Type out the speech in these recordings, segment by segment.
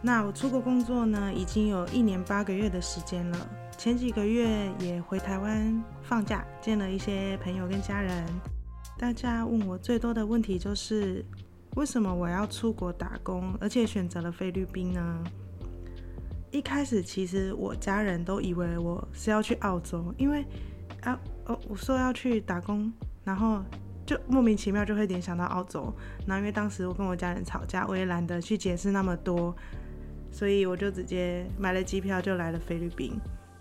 那我出国工作呢，已经有一年八个月的时间了。前几个月也回台湾放假，见了一些朋友跟家人。大家问我最多的问题就是，为什么我要出国打工，而且选择了菲律宾呢？一开始其实我家人都以为我是要去澳洲，因为啊哦，我说要去打工，然后。就莫名其妙就会联想到澳洲，然后因为当时我跟我家人吵架，我也懒得去解释那么多，所以我就直接买了机票就来了菲律宾。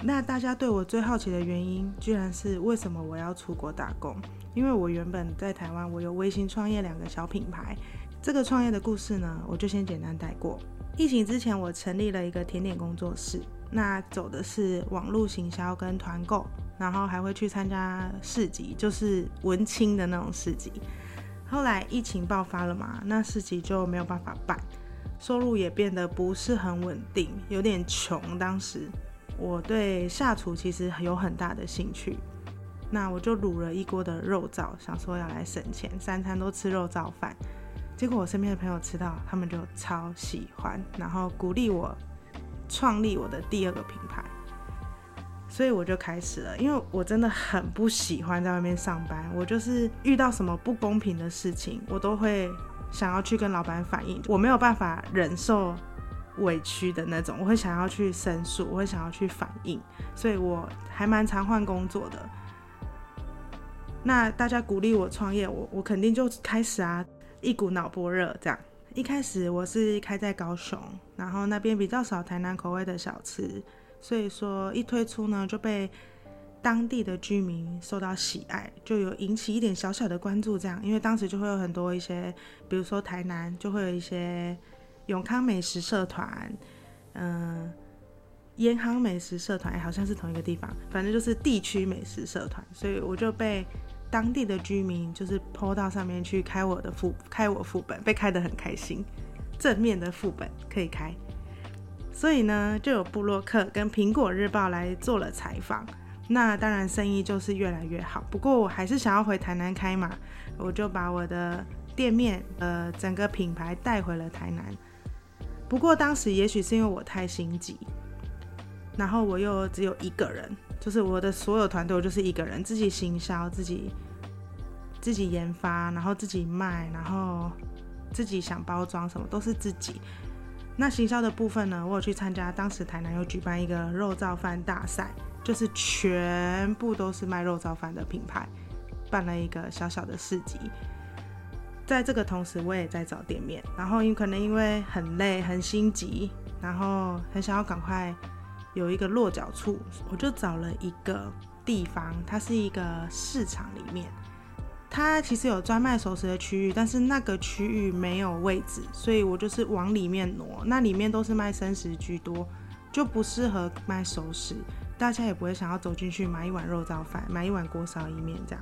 那大家对我最好奇的原因，居然是为什么我要出国打工？因为我原本在台湾，我有微信创业两个小品牌。这个创业的故事呢，我就先简单带过。疫情之前，我成立了一个甜点工作室，那走的是网络行销跟团购。然后还会去参加市集，就是文青的那种市集。后来疫情爆发了嘛，那市集就没有办法办，收入也变得不是很稳定，有点穷。当时我对下厨其实有很大的兴趣，那我就卤了一锅的肉燥，想说要来省钱，三餐都吃肉燥饭。结果我身边的朋友吃到，他们就超喜欢，然后鼓励我创立我的第二个品牌。所以我就开始了，因为我真的很不喜欢在外面上班。我就是遇到什么不公平的事情，我都会想要去跟老板反映。我没有办法忍受委屈的那种，我会想要去申诉，我会想要去反映。所以我还蛮常换工作的。那大家鼓励我创业，我我肯定就开始啊，一股脑波热这样。一开始我是开在高雄，然后那边比较少台南口味的小吃。所以说一推出呢，就被当地的居民受到喜爱，就有引起一点小小的关注。这样，因为当时就会有很多一些，比如说台南就会有一些永康美食社团，嗯，延康美食社团，好像是同一个地方，反正就是地区美食社团。所以我就被当地的居民就是坡到上面去开我的副开我副本，被开得很开心，正面的副本可以开。所以呢，就有布洛克跟苹果日报来做了采访，那当然生意就是越来越好。不过我还是想要回台南开嘛，我就把我的店面呃整个品牌带回了台南。不过当时也许是因为我太心急，然后我又只有一个人，就是我的所有团队就是一个人，自己行销，自己自己研发，然后自己卖，然后自己想包装什么都是自己。那行销的部分呢？我有去参加，当时台南有举办一个肉燥饭大赛，就是全部都是卖肉燥饭的品牌，办了一个小小的市集。在这个同时，我也在找店面，然后因可能因为很累、很心急，然后很想要赶快有一个落脚处，我就找了一个地方，它是一个市场里面。它其实有专卖熟食的区域，但是那个区域没有位置，所以我就是往里面挪。那里面都是卖生食居多，就不适合卖熟食，大家也不会想要走进去买一碗肉燥饭，买一碗锅烧意面这样。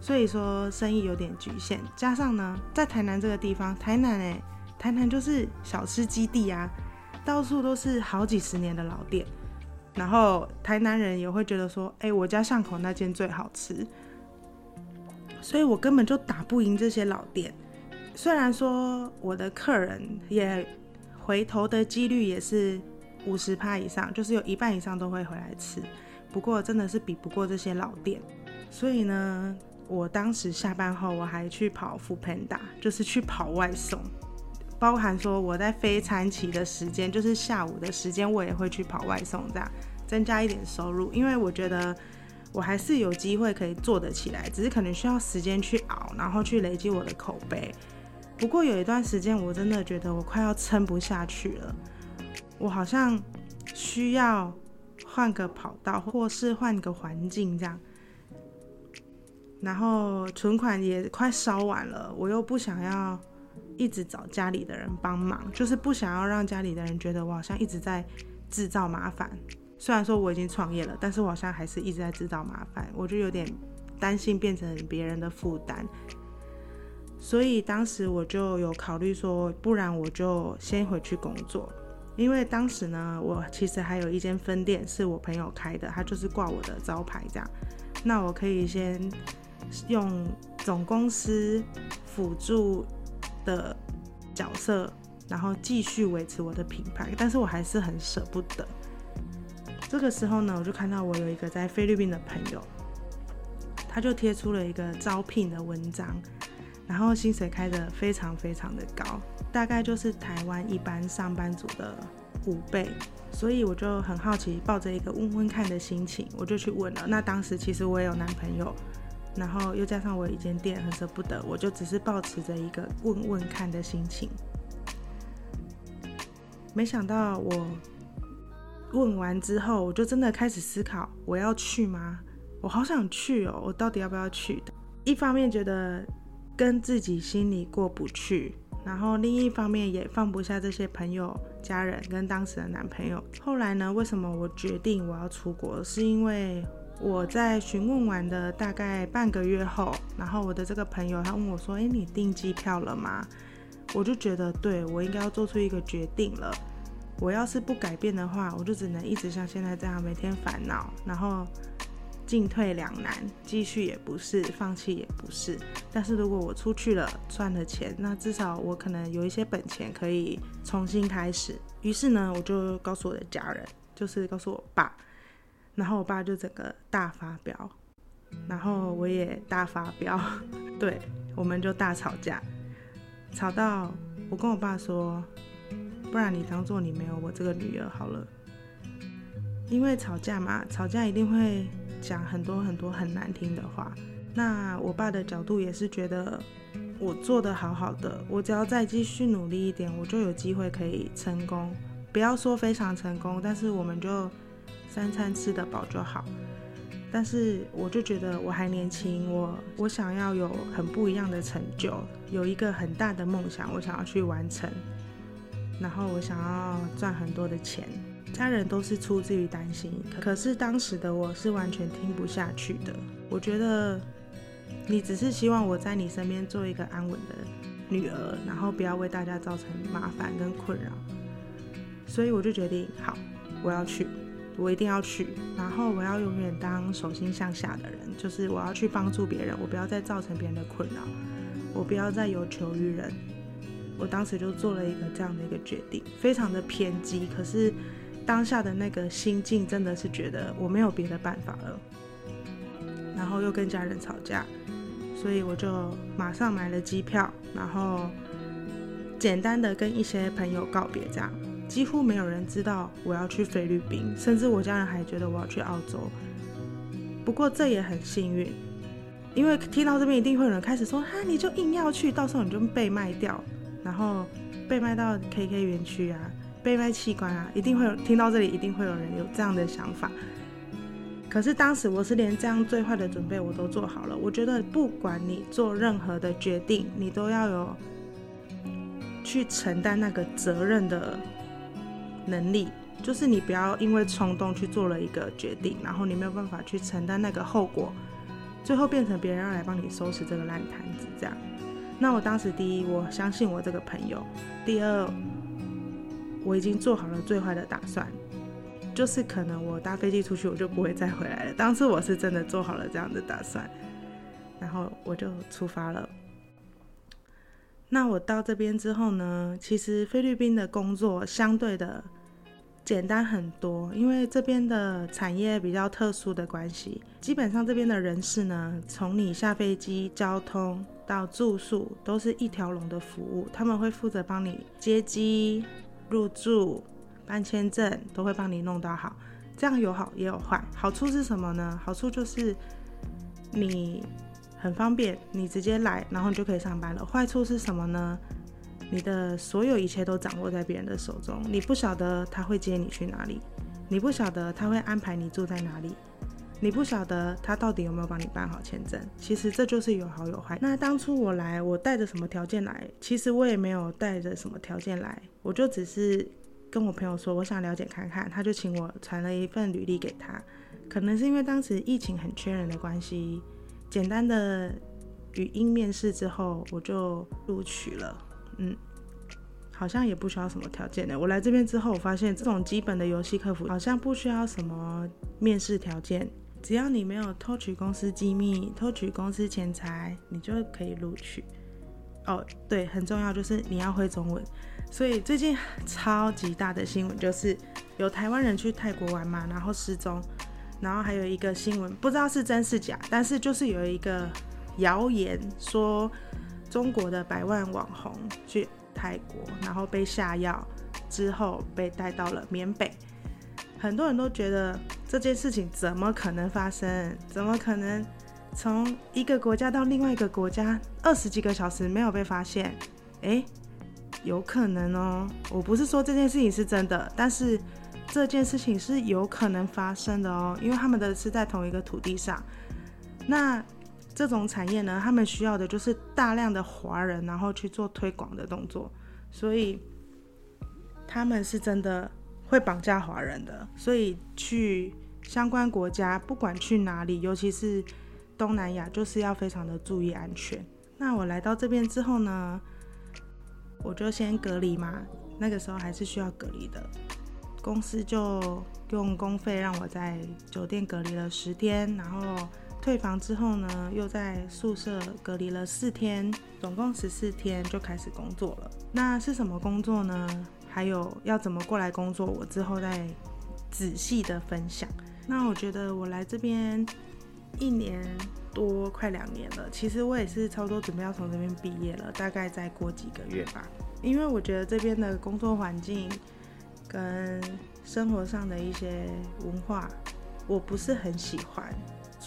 所以说生意有点局限。加上呢，在台南这个地方，台南诶，台南就是小吃基地啊，到处都是好几十年的老店。然后台南人也会觉得说，哎，我家巷口那间最好吃。所以我根本就打不赢这些老店，虽然说我的客人也回头的几率也是五十趴以上，就是有一半以上都会回来吃，不过真的是比不过这些老店。所以呢，我当时下班后我还去跑富平达就是去跑外送，包含说我在非餐期的时间，就是下午的时间，我也会去跑外送，这样增加一点收入，因为我觉得。我还是有机会可以做得起来，只是可能需要时间去熬，然后去累积我的口碑。不过有一段时间，我真的觉得我快要撑不下去了，我好像需要换个跑道，或是换个环境这样。然后存款也快烧完了，我又不想要一直找家里的人帮忙，就是不想要让家里的人觉得我好像一直在制造麻烦。虽然说我已经创业了，但是我好像还是一直在制造麻烦，我就有点担心变成别人的负担，所以当时我就有考虑说，不然我就先回去工作，因为当时呢，我其实还有一间分店是我朋友开的，他就是挂我的招牌这样，那我可以先用总公司辅助的角色然后继续维持我的品牌，但是我还是很舍不得。这个时候呢，我就看到我有一个在菲律宾的朋友，他就贴出了一个招聘的文章，然后薪水开的非常非常的高，大概就是台湾一般上班族的五倍，所以我就很好奇，抱着一个问问看的心情，我就去问了。那当时其实我也有男朋友，然后又加上我有一间店，很舍不得，我就只是抱持着一个问问看的心情，没想到我。问完之后，我就真的开始思考，我要去吗？我好想去哦，我到底要不要去？一方面觉得跟自己心里过不去，然后另一方面也放不下这些朋友、家人跟当时的男朋友。后来呢，为什么我决定我要出国？是因为我在询问完的大概半个月后，然后我的这个朋友他问我说：“诶，你订机票了吗？”我就觉得，对我应该要做出一个决定了。我要是不改变的话，我就只能一直像现在这样每天烦恼，然后进退两难，继续也不是，放弃也不是。但是如果我出去了，赚了钱，那至少我可能有一些本钱可以重新开始。于是呢，我就告诉我的家人，就是告诉我爸，然后我爸就整个大发飙，然后我也大发飙，对，我们就大吵架，吵到我跟我爸说。不然你当做你没有我这个女儿好了，因为吵架嘛，吵架一定会讲很多很多很难听的话。那我爸的角度也是觉得我做的好好的，我只要再继续努力一点，我就有机会可以成功。不要说非常成功，但是我们就三餐吃得饱就好。但是我就觉得我还年轻，我我想要有很不一样的成就，有一个很大的梦想，我想要去完成。然后我想要赚很多的钱，家人都是出自于担心。可是当时的我是完全听不下去的。我觉得你只是希望我在你身边做一个安稳的女儿，然后不要为大家造成麻烦跟困扰。所以我就决定，好，我要去，我一定要去。然后我要永远当手心向下的人，就是我要去帮助别人，我不要再造成别人的困扰，我不要再有求于人。我当时就做了一个这样的一个决定，非常的偏激，可是当下的那个心境真的是觉得我没有别的办法了，然后又跟家人吵架，所以我就马上买了机票，然后简单的跟一些朋友告别，这样几乎没有人知道我要去菲律宾，甚至我家人还觉得我要去澳洲。不过这也很幸运，因为听到这边一定会有人开始说，哈，你就硬要去，到时候你就被卖掉。然后被卖到 KK 园区啊，被卖器官啊，一定会有听到这里，一定会有人有这样的想法。可是当时我是连这样最坏的准备我都做好了。我觉得不管你做任何的决定，你都要有去承担那个责任的能力，就是你不要因为冲动去做了一个决定，然后你没有办法去承担那个后果，最后变成别人要来帮你收拾这个烂摊子这样。那我当时第一，我相信我这个朋友；第二，我已经做好了最坏的打算，就是可能我搭飞机出去，我就不会再回来了。当时我是真的做好了这样的打算，然后我就出发了。那我到这边之后呢，其实菲律宾的工作相对的。简单很多，因为这边的产业比较特殊的关系，基本上这边的人士呢，从你下飞机、交通到住宿，都是一条龙的服务。他们会负责帮你接机、入住、办签证，都会帮你弄到好。这样有好也有坏，好处是什么呢？好处就是你很方便，你直接来，然后你就可以上班了。坏处是什么呢？你的所有一切都掌握在别人的手中，你不晓得他会接你去哪里，你不晓得他会安排你住在哪里，你不晓得他到底有没有帮你办好签证。其实这就是有好有坏。那当初我来，我带着什么条件来？其实我也没有带着什么条件来，我就只是跟我朋友说我想了解看看，他就请我传了一份履历给他。可能是因为当时疫情很缺人的关系，简单的语音面试之后，我就录取了。嗯，好像也不需要什么条件的。我来这边之后，我发现这种基本的游戏客服好像不需要什么面试条件，只要你没有偷取公司机密、偷取公司钱财，你就可以录取。哦，对，很重要，就是你要会中文。所以最近超级大的新闻就是有台湾人去泰国玩嘛，然后失踪，然后还有一个新闻不知道是真是假，但是就是有一个谣言说中国的百万网红去泰国，然后被下药之后被带到了缅北。很多人都觉得这件事情怎么可能发生？怎么可能从一个国家到另外一个国家二十几个小时没有被发现？诶，有可能哦。我不是说这件事情是真的，但是这件事情是有可能发生的哦，因为他们的是在同一个土地上。那这种产业呢，他们需要的就是大量的华人，然后去做推广的动作，所以他们是真的。会绑架华人的，所以去相关国家，不管去哪里，尤其是东南亚，就是要非常的注意安全。那我来到这边之后呢，我就先隔离嘛，那个时候还是需要隔离的，公司就用公费让我在酒店隔离了十天，然后退房之后呢，又在宿舍隔离了四天，总共十四天就开始工作了。那是什么工作呢？还有要怎么过来工作，我之后再仔细的分享。那我觉得我来这边一年多，快两年了。其实我也是差不多准备要从这边毕业了，大概再过几个月吧。因为我觉得这边的工作环境跟生活上的一些文化，我不是很喜欢。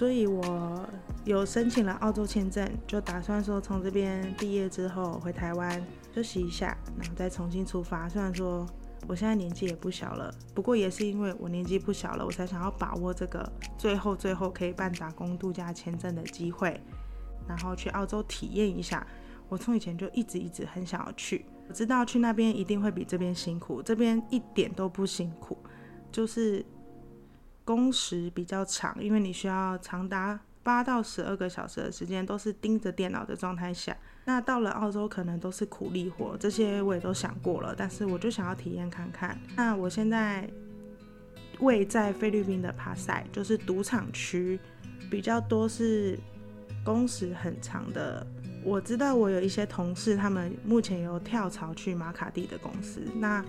所以我有申请了澳洲签证，就打算说从这边毕业之后回台湾休息一下，然后再重新出发。虽然说我现在年纪也不小了，不过也是因为我年纪不小了，我才想要把握这个最后最后可以办打工度假签证的机会，然后去澳洲体验一下。我从以前就一直一直很想要去，我知道去那边一定会比这边辛苦，这边一点都不辛苦，就是。工时比较长，因为你需要长达八到十二个小时的时间都是盯着电脑的状态下。那到了澳洲可能都是苦力活，这些我也都想过了，但是我就想要体验看看。那我现在位在菲律宾的帕塞，就是赌场区，比较多是工时很长的。我知道我有一些同事，他们目前有跳槽去马卡蒂的公司。那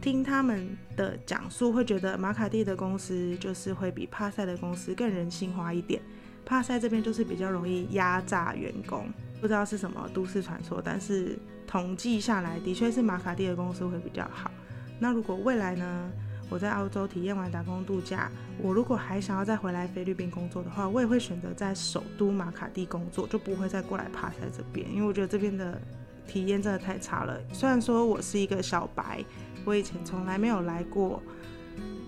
听他们的讲述，会觉得马卡蒂的公司就是会比帕塞的公司更人性化一点。帕塞这边就是比较容易压榨员工，不知道是什么都市传说，但是统计下来的确是马卡蒂的公司会比较好。那如果未来呢，我在澳洲体验完打工度假，我如果还想要再回来菲律宾工作的话，我也会选择在首都马卡蒂工作，就不会再过来帕塞这边，因为我觉得这边的体验真的太差了。虽然说我是一个小白。我以前从来没有来过，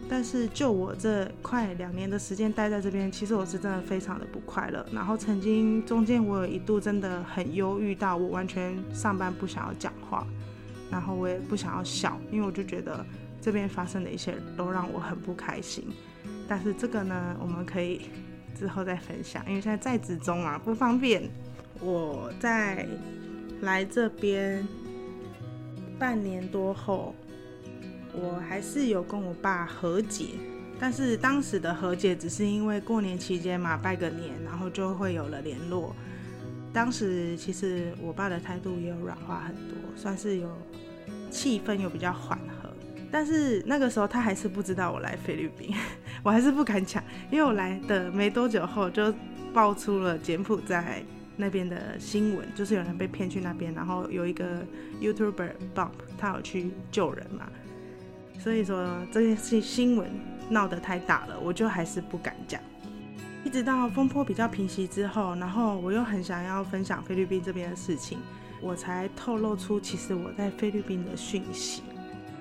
但是就我这快两年的时间待在这边，其实我是真的非常的不快乐。然后曾经中间我有一度真的很忧郁到我完全上班不想要讲话，然后我也不想要笑，因为我就觉得这边发生的一切都让我很不开心。但是这个呢，我们可以之后再分享，因为现在在职中啊，不方便。我在来这边半年多后。我还是有跟我爸和解，但是当时的和解只是因为过年期间嘛，拜个年，然后就会有了联络。当时其实我爸的态度也有软化很多，算是有气氛又比较缓和。但是那个时候他还是不知道我来菲律宾，我还是不敢讲，因为我来的没多久后就爆出了柬埔寨那边的新闻，就是有人被骗去那边，然后有一个 YouTuber Bump 他有去救人嘛。所以说这件事新闻闹得太大了，我就还是不敢讲。一直到风波比较平息之后，然后我又很想要分享菲律宾这边的事情，我才透露出其实我在菲律宾的讯息。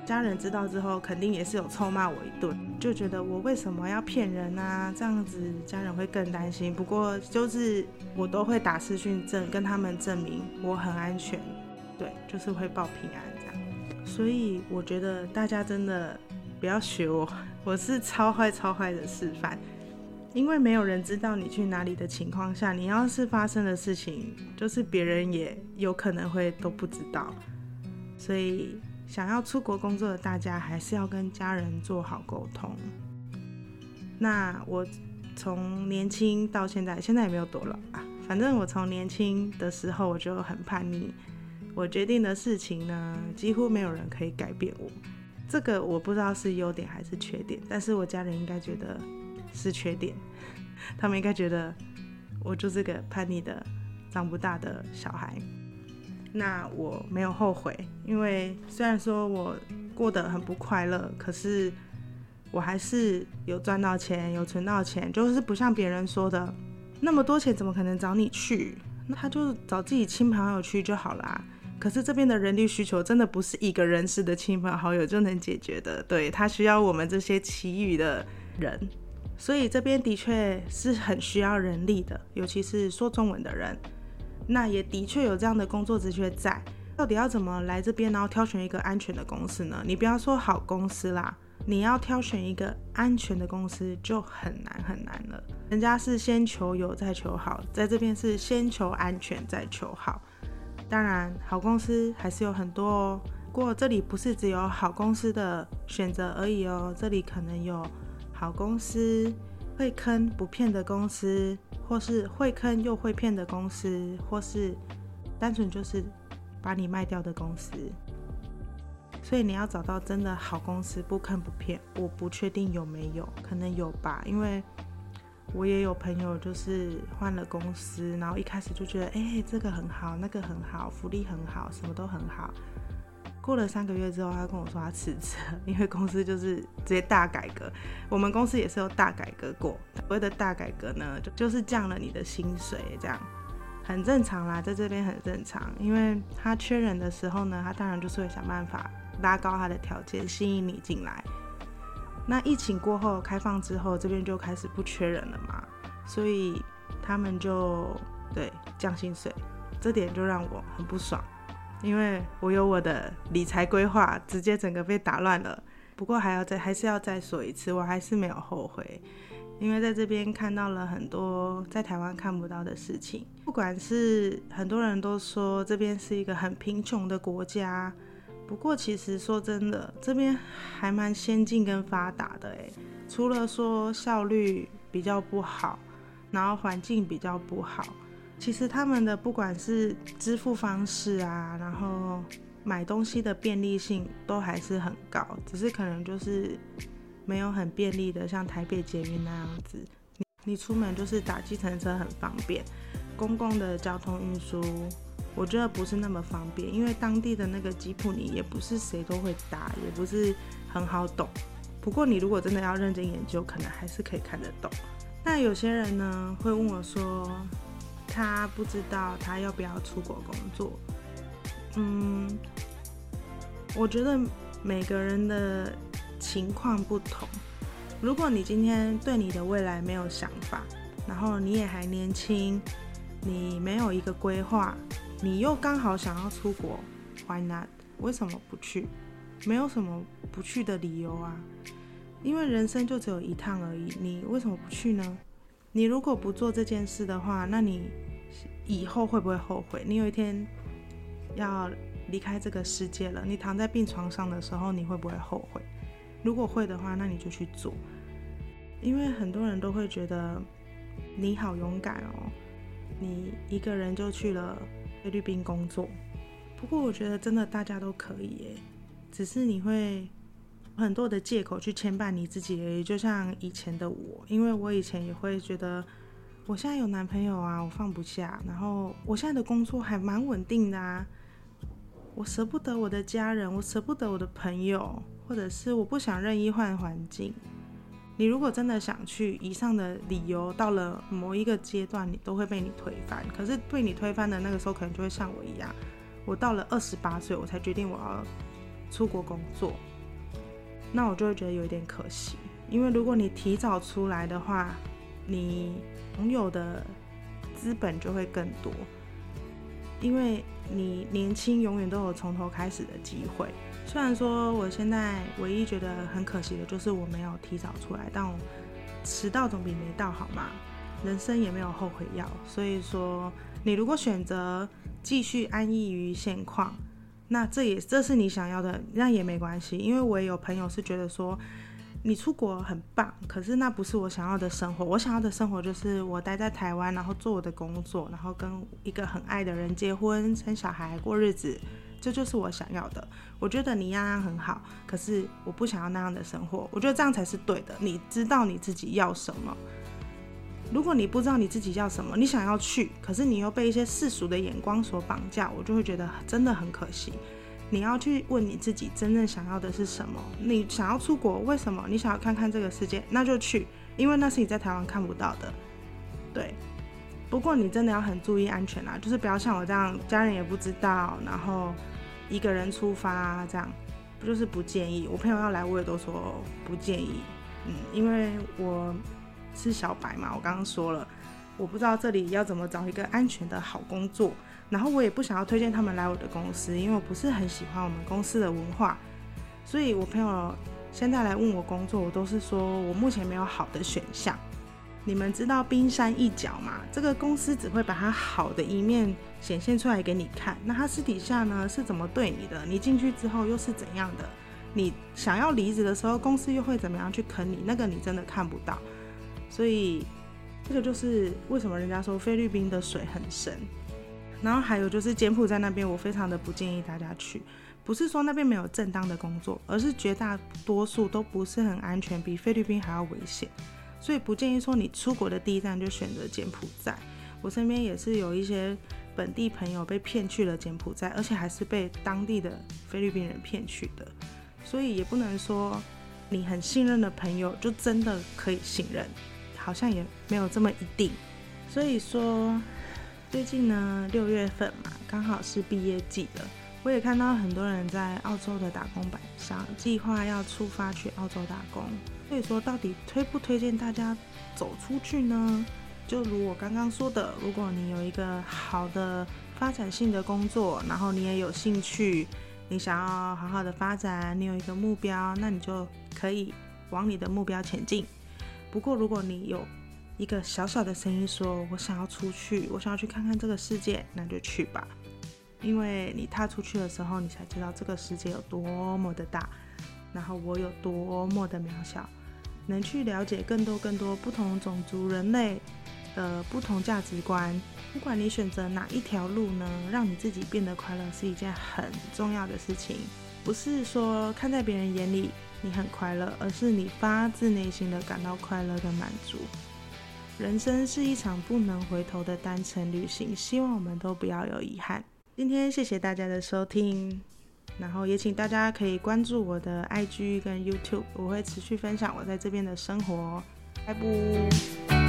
家人知道之后，肯定也是有臭骂我一顿，就觉得我为什么要骗人啊？这样子家人会更担心。不过就是我都会打视讯证跟他们证明我很安全，对，就是会报平安。所以我觉得大家真的不要学我，我是超坏超坏的示范。因为没有人知道你去哪里的情况下，你要是发生的事情，就是别人也有可能会都不知道。所以想要出国工作的大家，还是要跟家人做好沟通。那我从年轻到现在，现在也没有多老啊，反正我从年轻的时候我就很叛逆，我决定的事情呢，几乎没有人可以改变我。这个我不知道是优点还是缺点，但是我家人应该觉得是缺点，他们应该觉得我就是个叛逆的、长不大的小孩。那我没有后悔，因为虽然说我过得很不快乐，可是我还是有赚到钱，有存到钱，就是不像别人说的那么多钱，怎么可能找你去？那他就找自己亲朋友去就好啦。可是这边的人力需求真的不是一个人士的亲朋好友就能解决的，对他需要我们这些其余的人，所以这边的确是很需要人力的，尤其是说中文的人。那也的确有这样的工作职缺在，到底要怎么来这边，然后挑选一个安全的公司呢？你不要说好公司啦，你要挑选一个安全的公司就很难很难了。人家是先求有再求好，在这边是先求安全再求好。当然，好公司还是有很多哦。不过这里不是只有好公司的选择而已哦，这里可能有好公司会坑不骗的公司，或是会坑又会骗的公司，或是单纯就是把你卖掉的公司。所以你要找到真的好公司，不坑不骗。我不确定有没有，可能有吧，因为。我也有朋友，就是换了公司，然后一开始就觉得，哎，这个很好，那个很好，福利很好，什么都很好。过了三个月之后，他跟我说他辞职，因为公司就是直接大改革。我们公司也是有大改革过，所谓的大改革呢，就就是降了你的薪水，这样很正常啦，在这边很正常。因为他缺人的时候呢，他当然就是会想办法拉高他的条件，吸引你进来。那疫情过后开放之后，这边就开始不缺人了嘛，所以他们就对降薪水，这点就让我很不爽，因为我有我的理财规划，直接整个被打乱了。不过还要再还是要再说一次，我还是没有后悔，因为在这边看到了很多在台湾看不到的事情，不管是很多人都说这边是一个很贫穷的国家。不过，其实说真的，这边还蛮先进跟发达的诶。除了说效率比较不好，然后环境比较不好，其实他们的不管是支付方式啊，然后买东西的便利性都还是很高，只是可能就是没有很便利的，像台北捷运那样子。你你出门就是打计程车很方便，公共的交通运输。我觉得不是那么方便，因为当地的那个吉普尼也不是谁都会搭，也不是很好懂。不过你如果真的要认真研究，可能还是可以看得懂。那有些人呢会问我说，他不知道他要不要出国工作。嗯，我觉得每个人的情况不同。如果你今天对你的未来没有想法，然后你也还年轻，你没有一个规划。你又刚好想要出国，Why not？为什么不去？没有什么不去的理由啊，因为人生就只有一趟而已，你为什么不去呢？你如果不做这件事的话，那你以后会不会后悔？你有一天要离开这个世界了，你躺在病床上的时候，你会不会后悔？如果会的话，那你就去做，因为很多人都会觉得你好勇敢哦，你一个人就去了。菲律宾工作，不过我觉得真的大家都可以耶，只是你会很多的借口去牵绊你自己而已。就像以前的我，因为我以前也会觉得我现在有男朋友啊，我放不下，然后我现在的工作还蛮稳定的啊，我舍不得我的家人，我舍不得我的朋友，或者是我不想任意换环境。你如果真的想去，以上的理由到了某一个阶段，你都会被你推翻。可是被你推翻的那个时候，可能就会像我一样，我到了二十八岁，我才决定我要出国工作，那我就会觉得有一点可惜。因为如果你提早出来的话，你拥有的资本就会更多，因为你年轻，永远都有从头开始的机会。虽然说我现在唯一觉得很可惜的就是我没有提早出来，但我迟到总比没到好嘛。人生也没有后悔药，所以说你如果选择继续安逸于现况，那这也这是你想要的，那也没关系。因为我也有朋友是觉得说，你出国很棒，可是那不是我想要的生活。我想要的生活就是我待在台湾，然后做我的工作，然后跟一个很爱的人结婚、生小孩、过日子，这就是我想要的。我觉得你样样很好，可是我不想要那样的生活。我觉得这样才是对的。你知道你自己要什么？如果你不知道你自己要什么，你想要去，可是你又被一些世俗的眼光所绑架，我就会觉得真的很可惜。你要去问你自己真正想要的是什么？你想要出国，为什么？你想要看看这个世界，那就去，因为那是你在台湾看不到的。对，不过你真的要很注意安全啊，就是不要像我这样，家人也不知道，然后一个人出发这样，不就是不建议。我朋友要来，我也都说不建议。嗯，因为我是小白嘛，我刚刚说了，我不知道这里要怎么找一个安全的好工作。然后我也不想要推荐他们来我的公司，因为我不是很喜欢我们公司的文化。所以我朋友现在来问我工作，我都是说我目前没有好的选项。你们知道冰山一角吗？这个公司只会把它好的一面显现出来给你看，那他私底下呢是怎么对你的？你进去之后又是怎样的？你想要离职的时候，公司又会怎么样去坑你？那个你真的看不到。所以这个就是为什么人家说菲律宾的水很深。然后还有就是柬埔寨那边，我非常的不建议大家去。不是说那边没有正当的工作，而是绝大多数都不是很安全，比菲律宾还要危险。所以不建议说你出国的第一站就选择柬埔寨。我身边也是有一些本地朋友被骗去了柬埔寨，而且还是被当地的菲律宾人骗去的。所以也不能说你很信任的朋友就真的可以信任，好像也没有这么一定。所以说。最近呢，六月份嘛，刚好是毕业季了。我也看到很多人在澳洲的打工板上计划要出发去澳洲打工。所以说，到底推不推荐大家走出去呢？就如我刚刚说的，如果你有一个好的发展性的工作，然后你也有兴趣，你想要好好的发展，你有一个目标，那你就可以往你的目标前进。不过，如果你有一个小小的声音说：“我想要出去，我想要去看看这个世界，那就去吧。因为你踏出去的时候，你才知道这个世界有多么的大，然后我有多么的渺小。能去了解更多更多不同种族人类的不同价值观。不管你选择哪一条路呢，让你自己变得快乐是一件很重要的事情。不是说看在别人眼里你很快乐，而是你发自内心的感到快乐跟满足。”人生是一场不能回头的单程旅行，希望我们都不要有遗憾。今天谢谢大家的收听，然后也请大家可以关注我的 IG 跟 YouTube，我会持续分享我在这边的生活。拜拜。